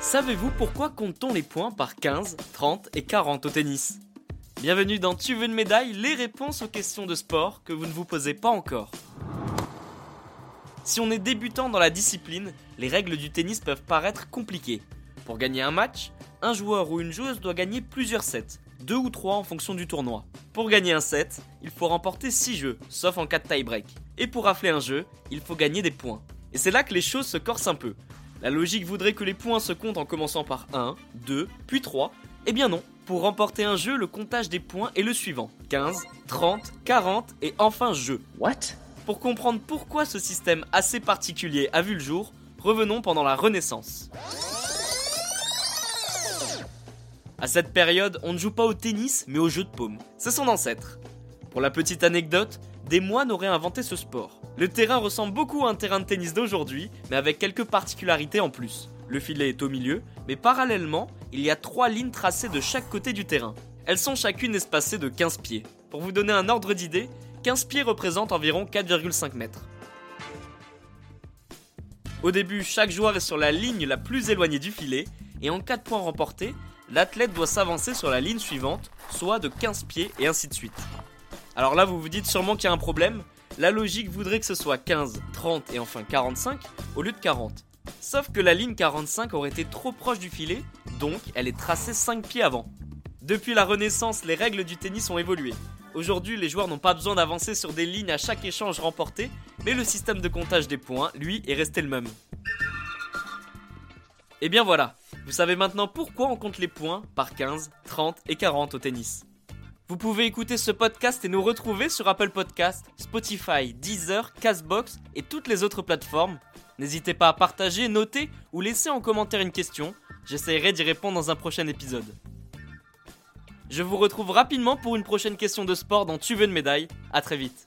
Savez-vous pourquoi compte-t-on les points par 15, 30 et 40 au tennis? Bienvenue dans Tu veux une médaille Les réponses aux questions de sport que vous ne vous posez pas encore. Si on est débutant dans la discipline, les règles du tennis peuvent paraître compliquées. Pour gagner un match, un joueur ou une joueuse doit gagner plusieurs sets, deux ou trois en fonction du tournoi. Pour gagner un set, il faut remporter 6 jeux, sauf en cas de tie-break. Et pour rafler un jeu, il faut gagner des points. Et c'est là que les choses se corsent un peu. La logique voudrait que les points se comptent en commençant par 1, 2, puis 3. Eh bien non, pour remporter un jeu, le comptage des points est le suivant 15, 30, 40 et enfin jeu. What? Pour comprendre pourquoi ce système assez particulier a vu le jour, revenons pendant la Renaissance. À cette période, on ne joue pas au tennis, mais au jeu de paume. C'est son ancêtre. Pour la petite anecdote, des moines auraient inventé ce sport. Le terrain ressemble beaucoup à un terrain de tennis d'aujourd'hui, mais avec quelques particularités en plus. Le filet est au milieu, mais parallèlement, il y a trois lignes tracées de chaque côté du terrain. Elles sont chacune espacées de 15 pieds. Pour vous donner un ordre d'idée, 15 pieds représentent environ 4,5 mètres. Au début, chaque joueur est sur la ligne la plus éloignée du filet, et en cas de points remportés, l'athlète doit s'avancer sur la ligne suivante, soit de 15 pieds et ainsi de suite. Alors là, vous vous dites sûrement qu'il y a un problème. La logique voudrait que ce soit 15, 30 et enfin 45 au lieu de 40. Sauf que la ligne 45 aurait été trop proche du filet, donc elle est tracée 5 pieds avant. Depuis la Renaissance, les règles du tennis ont évolué. Aujourd'hui, les joueurs n'ont pas besoin d'avancer sur des lignes à chaque échange remporté, mais le système de comptage des points, lui, est resté le même. Et bien voilà, vous savez maintenant pourquoi on compte les points par 15, 30 et 40 au tennis. Vous pouvez écouter ce podcast et nous retrouver sur Apple Podcast, Spotify, Deezer, Castbox et toutes les autres plateformes. N'hésitez pas à partager, noter ou laisser en commentaire une question. J'essaierai d'y répondre dans un prochain épisode. Je vous retrouve rapidement pour une prochaine question de sport dans Tu veux une médaille. À très vite.